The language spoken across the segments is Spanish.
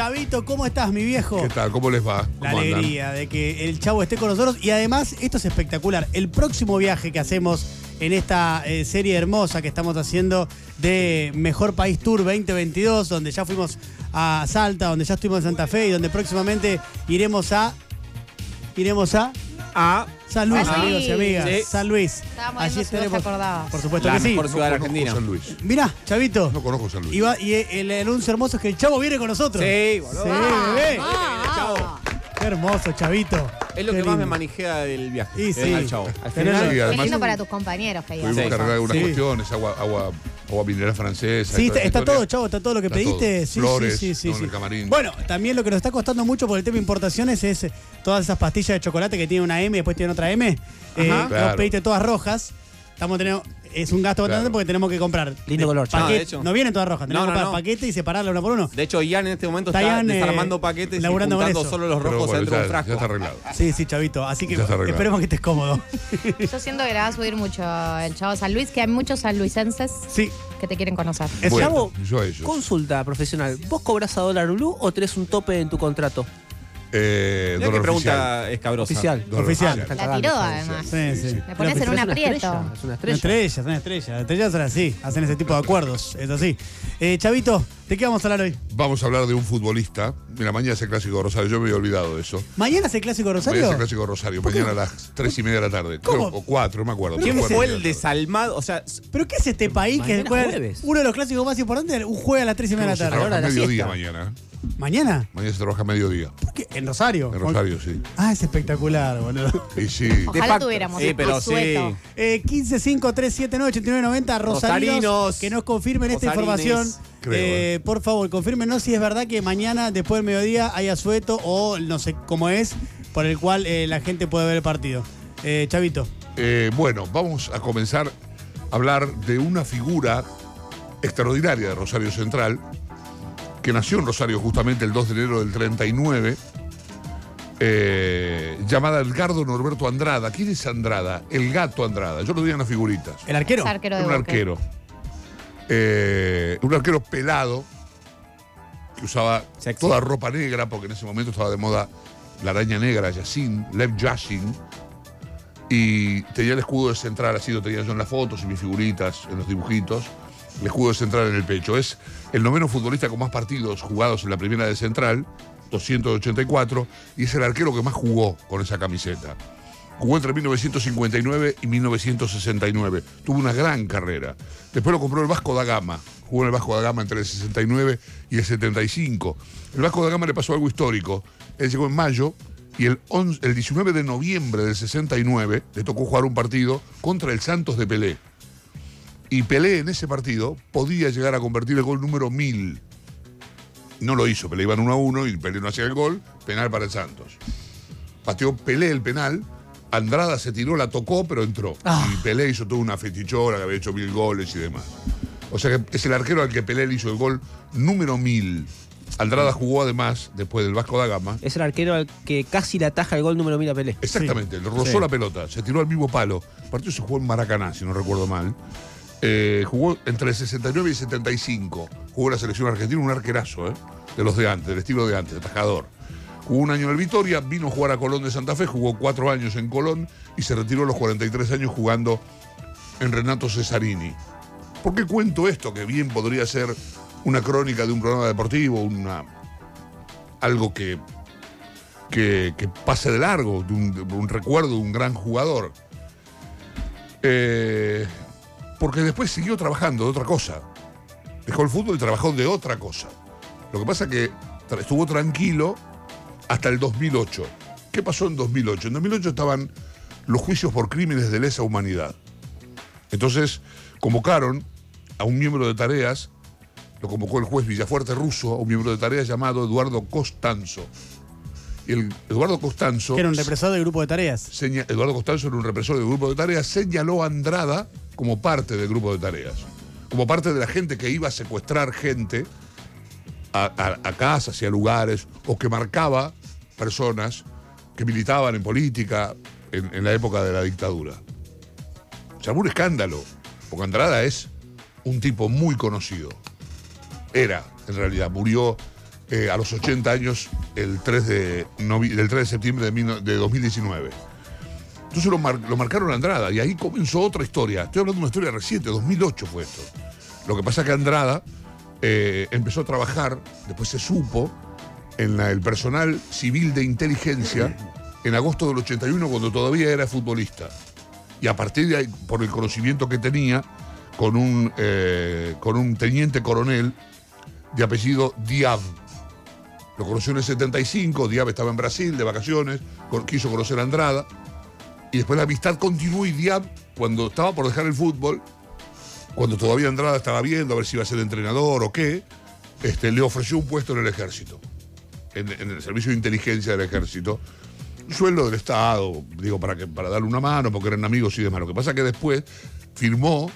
Chavito, ¿cómo estás, mi viejo? ¿Qué tal? ¿Cómo les va? La alegría de que el chavo esté con nosotros. Y además, esto es espectacular. El próximo viaje que hacemos en esta eh, serie hermosa que estamos haciendo de Mejor País Tour 2022, donde ya fuimos a Salta, donde ya estuvimos en Santa Fe y donde próximamente iremos a. Iremos a. A San Luis, Ah, sí. amigos y amigas. Sí. San Luis. Estábamos viendo si vos te acordabas. Por supuesto la que sí. mejor ciudad de No Argentina. San Luis. Mirá, Chavito. No conozco San Luis. Y, va- y el, anuncio hermoso es que el chavo viene con nosotros. Sí, boludo. Sí, bebé. Ah, Qué hermoso, Chavito. Es lo Qué que más me lindo. manejea del viaje. Y sí. al chavo. Al final, no- Sí, Qué además lindo para tus compañeros que digas tuvimos que eso. cargar algunas Sí. cuestiones, agua, agua, agua mineral francesa. Sí, está, todo, chavo, está todo lo que Está pediste. Sí, Flores, sí, sí, sí. Bueno, también lo que nos está costando mucho por el tema de importaciones es todas esas pastillas de chocolate que tienen una M y después tienen otra M. Eh, Claro. pediste todas rojas. Estamos teniendo, es un gasto bastante Claro. porque tenemos que comprar. Lindo de color, paquete- Ah, de hecho. no vienen todas rojas, tenemos No, que no, comprar no. paquete y separarla uno por uno. de hecho, Ian en este momento Está está Ian, eh, desarmando paquetes y laburando con juntando eso. solo los rojos bueno, dentro de un ya, frasco. ya está arreglado. Sí, sí, chavito. Así que esperemos que estés cómodo. Yo siento que le va a subir mucho el chavo San Luis, que hay muchos sanluisenses Sí. que te quieren conocer. Bueno, Chavo, yo a ellos. Consulta profesional. ¿Vos cobras a dólar blue o tenés un tope en tu contrato? Eh, Mirá qué pregunta escabrosa. Oficial. Dólar Oficial. La tiró además. Sí, sí. Me pones en un es una aprieto. estrella, Es una estrella. una estrella. Las estrellas son así, hacen ese tipo de acuerdos, es así. Eh, Chavito, ¿de qué vamos a hablar hoy? Vamos a hablar de un futbolista. Mira, mañana es el Clásico de Rosario. Yo me había olvidado de eso. ¿Mañana es el Clásico Mañana Rosario? es el Clásico de Rosario. Mañana a las tres y media de la tarde. ¿Cómo? Creo, o cuatro, no me acuerdo. ¿Quién fue el la desalmado? O sea, ¿Pero qué es este país que Mañana juega uno de los clásicos más importantes? Un juego a las 3 y media de la tarde. la mediodía mañana. ¿Mañana? Mañana se trabaja mediodía. ¿Por qué? ¿En Rosario? En Rosario, sí. Ah, es espectacular, boludo. Y sí. Ojalá tuviéramos Sí, pero Asueto. sí. Eh, 15 5 3 7 9 89 90 Rosarinos, que nos confirmen esta información. Creo, Eh, eh. Por favor, confírmenos si es verdad que mañana, después del mediodía, hay asueto o no sé cómo es, por el cual eh, la gente puede ver el partido. Eh, Chavito. Eh, bueno, vamos a comenzar a hablar de una figura extraordinaria de Rosario Central, que nació en Rosario justamente el 2 de enero del 39, eh, llamada Edgardo Norberto Andrada. ¿Quién es Andrada? El gato Andrada. Yo lo digo en las figuritas. ¿El arquero? Es arquero de un Boca. arquero. Eh, un arquero pelado que usaba Sexy. toda ropa negra, porque en ese momento estaba de moda la araña negra, Yacine, Lev Yashin. Y tenía el escudo de central, así lo tenía yo en las fotos y mis figuritas, en los dibujitos. El escudo de central en el pecho. Es el noveno futbolista con más partidos jugados en la primera de central, 284, y es el arquero que más jugó con esa camiseta. Jugó entre 1959 y 1969. Tuvo una gran carrera. Después lo compró el Vasco da Gama. Jugó en el Vasco da Gama entre el 69 y el 75. El Vasco da Gama le pasó algo histórico. Él llegó en mayo y el, 11 el 19 de noviembre del 69 le tocó jugar un partido contra el Santos de Pelé. Y Pelé en ese partido podía llegar a convertir el gol número 1000. No lo hizo, Pelé iban 1 a 1 y Pelé no hacía el gol, penal para el Santos. Pateó Pelé el penal, Andrada se tiró, la tocó, pero entró. Ah. Y Pelé hizo toda una fetichora que había hecho mil goles y demás. O sea que es el arquero al que Pelé le hizo el gol número 1000. Andrada jugó además, después del Vasco da Gama. Es el arquero al que casi le ataja el gol número 1000 a Pelé. Exactamente, le rozó Sí. la pelota, se tiró al mismo palo. El partido se jugó en Maracaná, si no recuerdo mal. Eh, jugó entre el 69 y el 75. Jugó la selección argentina, un arquerazo, ¿eh? De los de antes, del estilo de antes, atajador. Jugó un año en el Vitoria, vino a jugar a Colón de Santa Fe, jugó cuatro años en Colón y se retiró a los 43 años jugando en Renato Cesarini. ¿Por qué cuento esto? Que bien podría ser una crónica de un programa deportivo, una, algo que, que, pase de largo, de un, de un recuerdo de un gran jugador. Eh, porque después siguió trabajando de otra cosa. Dejó el fútbol y trabajó de otra cosa. Lo que pasa que tra- estuvo tranquilo hasta el 2008. ¿Qué pasó en 2008? En 2008 estaban los juicios por crímenes de lesa humanidad. Entonces convocaron a un miembro de tareas, lo convocó el juez Villafuerte Russo, a un miembro de tareas llamado Eduardo Costanzo. Y el Eduardo Costanzo... Que era un represor del grupo de tareas. seña- Eduardo Costanzo era un represor del grupo de tareas, señaló a Andrada como parte del grupo de tareas, como parte de la gente que iba a secuestrar gente a, casas y a lugares, o que marcaba personas que militaban en política en, la época de la dictadura. Se armó un escándalo, porque Andrada es un tipo muy conocido. Era, en realidad, murió eh, a los 80 años el 3 de, del 3 de septiembre de 2019. Entonces lo, mar- lo marcaron a Andrada y ahí comenzó otra historia. Estoy hablando de una historia reciente, 2008 fue esto. Lo que pasa es que Andrada eh, empezó a trabajar, después se supo, en el personal civil de inteligencia en agosto del 81 cuando todavía era futbolista. Y a partir de ahí, por el conocimiento que tenía, con un, eh, con un teniente coronel de apellido Diab. Lo conoció en el 75, Diab estaba en Brasil de vacaciones, quiso conocer a Andrada. Y después la amistad continuó y Diab, cuando estaba por dejar el fútbol, cuando todavía Andrada estaba viendo a ver si iba a ser entrenador o qué, este, le ofreció un puesto en el ejército, en, en el servicio de inteligencia del ejército. Sueldo del Estado, digo, para, que, para darle una mano, porque eran amigos y demás. Lo que pasa es que después firmó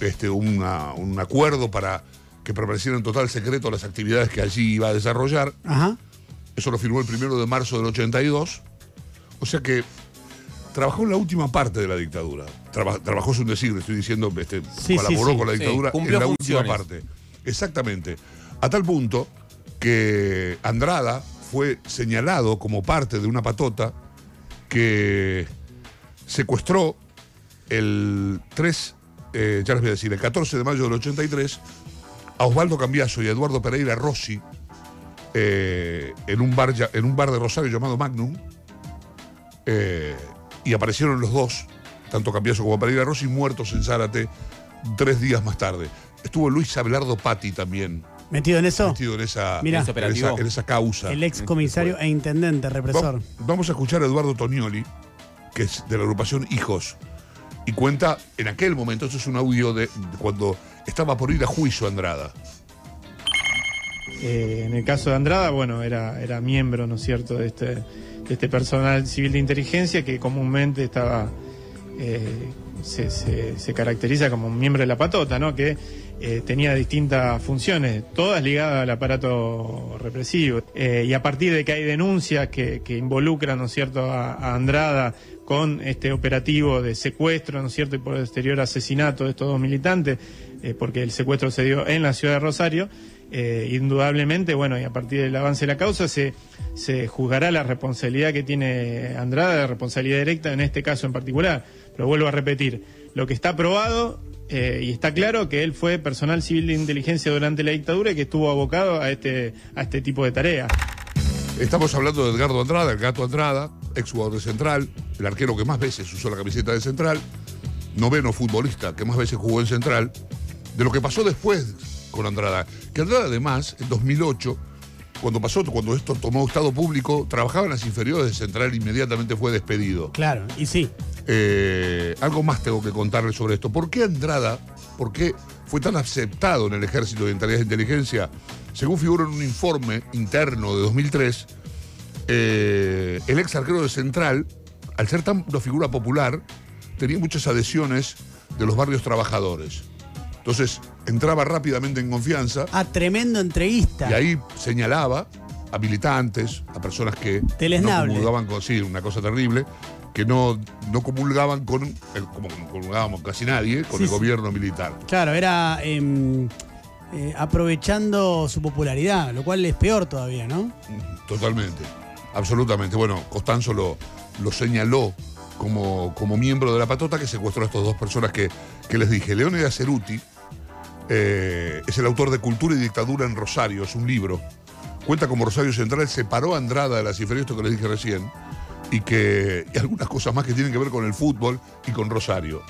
este, una- un acuerdo para que permaneciera en total secreto las actividades que allí iba a desarrollar. Ajá. Eso lo firmó el primero de marzo del 82. O sea que trabajó en la última parte de la dictadura. Traba- trabajó es un decir, le estoy diciendo, este, Sí, colaboró sí, sí. con la Sí, dictadura en la funciones. última parte. Exactamente. A tal punto que Andrada fue señalado como parte de una patota que secuestró el 3, eh, ya les voy a decir, el 14 de mayo del 83 a Osvaldo Cambiaso y a Eduardo Pereira Rossi eh, en, un bar, en un bar de Rosario llamado Magnum. eh, y aparecieron los dos, tanto Cambiaso como Pereira Rossi, muertos en Zárate tres días más tarde. Estuvo Luis Abelardo Patti también ¿Metido en eso? metido en esa, Mirá. en esa, en esa causa. El ex comisario e intendente, represor. Va- Vamos a escuchar a Eduardo Tonioli, que es de la agrupación Hijos, y cuenta en aquel momento, esto es un audio de, de cuando estaba por ir a juicio Andrada. Eh, en el caso de Andrada, bueno, era, era miembro, ¿no es cierto?, de este, este personal civil de inteligencia que comúnmente estaba, eh, se, caracteriza como un miembro de la patota, ¿no?, que eh, tenía distintas funciones, todas ligadas al aparato represivo. Eh, y a partir de que hay denuncias que, involucran, ¿no es cierto?, a, Andrada con este operativo de secuestro, ¿no es cierto?, y por exterior asesinato de estos dos militantes, porque el secuestro se dio en la ciudad de Rosario, eh, indudablemente, bueno, y a partir del avance de la causa se, se juzgará la responsabilidad que tiene Andrada, la responsabilidad directa en este caso en particular. Pero vuelvo a repetir, lo que está probado eh, y está claro que él fue personal civil de inteligencia durante la dictadura y que estuvo abocado a este, a este tipo de tareas. Estamos hablando de Edgardo Andrada, el gato Andrada, ex jugador de Central, el arquero que más veces usó la camiseta de Central, noveno futbolista que más veces jugó en Central, de lo que pasó después con Andrada. Que Andrada además, en 2008, cuando pasó, cuando esto tomó estado público, trabajaba en las inferiores de Central e inmediatamente fue despedido. Claro, y sí. Eh, algo más tengo que contarles sobre esto. ¿Por qué Andrada, por qué fue tan aceptado en el ejército de tareas de inteligencia? Según figura en un informe interno de 2003, eh, el ex arquero de Central, al ser tan una figura popular, tenía muchas adhesiones de los barrios trabajadores. Entonces entraba rápidamente en confianza Ah, tremendo entrevista. y ahí señalaba a militantes, a personas que no comulgaban con, sí, una cosa terrible, que no, no comulgaban con, el- como comulgábamos casi nadie, con Sí, el sí. gobierno militar. Claro, era em, eh, aprovechando su popularidad, lo cual es peor todavía, ¿no? Totalmente, absolutamente. Bueno, Costanzo lo, lo señaló como, como miembro de la patota que secuestró a estas dos personas que, que les dije. Leónidas Ceruti eh, es el autor de Cultura y Dictadura en Rosario, es un libro. Cuenta como Rosario Central separó a Andrada de las inferiores, esto que les dije recién, y que y algunas cosas más que tienen que ver con el fútbol y con Rosario.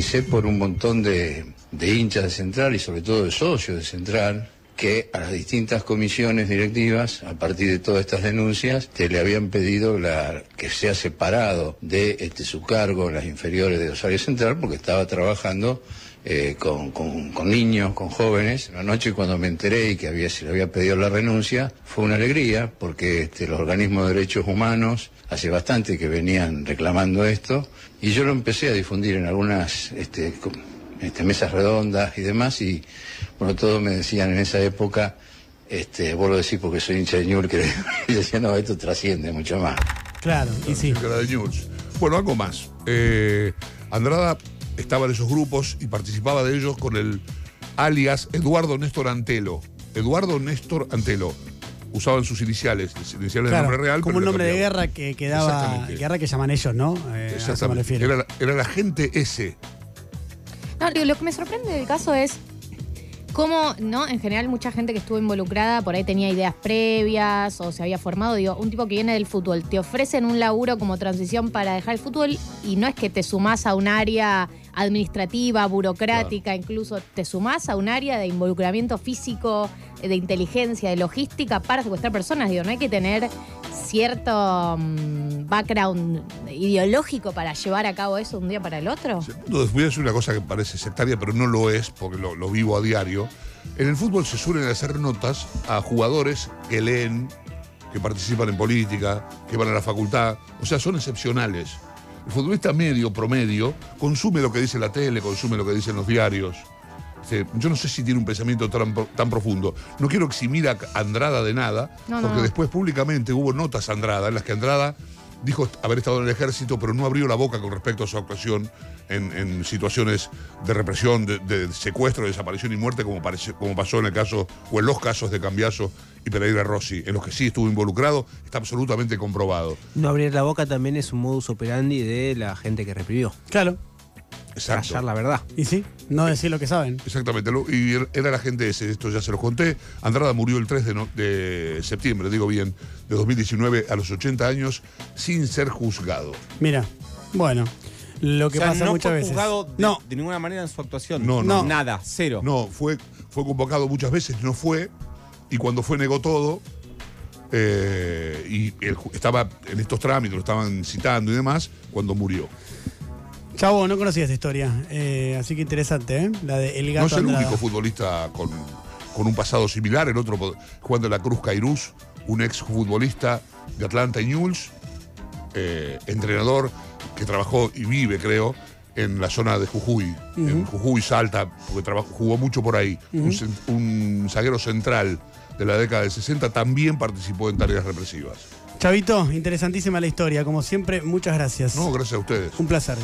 sé por un montón de, de hinchas de Central y sobre todo de socios de Central que a las distintas comisiones directivas, a partir de todas estas denuncias, te le habían pedido la, que sea separado de este, su cargo en las inferiores de Rosario Central porque estaba trabajando eh, con, con- con niños, con jóvenes. La noche cuando me enteré y que había, se le había pedido la renuncia, fue una alegría porque este, los organismos de derechos humanos hace bastante que venían reclamando esto y yo lo empecé a difundir en algunas este, este, mesas redondas y demás y bueno, todos me decían en esa época, este, vos lo decís porque soy hincha de Newell's, y decía, no, esto trasciende mucho más. Claro, y sí. que. Bueno, algo más. Eh, Andrada estaba en esos grupos y participaba de ellos con el alias Eduardo Néstor Antelo. Eduardo Néstor Antelo. Usaban sus iniciales, las iniciales Claro, del nombre real. como un nombre de guerra que, que daba. Exactamente. Guerra que llaman ellos, ¿no? Eh, a eso me Exactamente. refiero. Era, la- era la gente S. No, digo, lo que me sorprende del caso es cómo, ¿no? En general, mucha gente que estuvo involucrada por ahí tenía ideas previas o se había formado. Digo, un tipo que viene del fútbol, te ofrecen un laburo como transición para dejar el fútbol y no es que te sumás a un área administrativa, burocrática, incluso te sumás a un área de involucramiento físico, de inteligencia, de logística para secuestrar personas. Digo, no hay que tener cierto mm, background ideológico para llevar a cabo eso de un día para el otro. No, voy a decir una cosa que parece sectaria, pero no lo es, porque lo, lo vivo a diario. En el fútbol se suelen hacer notas a jugadores que leen, que participan en política, que van a la facultad. O sea, son excepcionales. El futbolista medio, promedio, consume lo que dice la tele, consume lo que dicen los diarios. Este, Yo no sé si tiene un pensamiento tan, pro- tan profundo. No quiero eximir a Andrada de nada, No, porque no. después públicamente hubo notas a Andrada en las que Andrada dijo haber estado en el ejército, pero no abrió la boca con respecto a su actuación en, en situaciones de represión, de, de secuestro, desaparición y muerte, como, parece- como pasó en el caso, o en los casos de Cambiaso y Pereira Rossi, en los que sí estuvo involucrado, está absolutamente comprobado. No abrir la boca también es un modus operandi de la gente que reprimió. Claro. Exacto. Callar la verdad. Y sí, no decir lo que saben. Exactamente, lo- y er- era la gente ese, esto ya se los conté. Andrada murió el 3 de, no- de septiembre, digo bien, de 2019 a los 80 años, sin ser juzgado. Mira, bueno, lo que o sea, pasa no muchas fue veces. juzgado de, no, de ninguna manera en su actuación. No, no. Nada, cero. No, fue, fue convocado muchas veces, no fue, y cuando fue negó todo, eh, y ju- estaba en estos trámites, lo estaban citando y demás, cuando murió. Chavo, no conocía esa historia. eh, así que interesante, ¿eh? La de El No Gato es el Andrada. único futbolista con, con un pasado similar, el otro Juan de la Cruz Cairús, un ex futbolista de Atlanta y Newell's, eh, entrenador que trabajó y vive, creo, en la zona de Jujuy, en Jujuy, Salta, porque trabajó, jugó mucho por ahí. un, un zaguero central de la década del 60 también participó en tareas represivas. Chavito, interesantísima la historia. Como siempre, muchas gracias. No, gracias a ustedes. Un placer.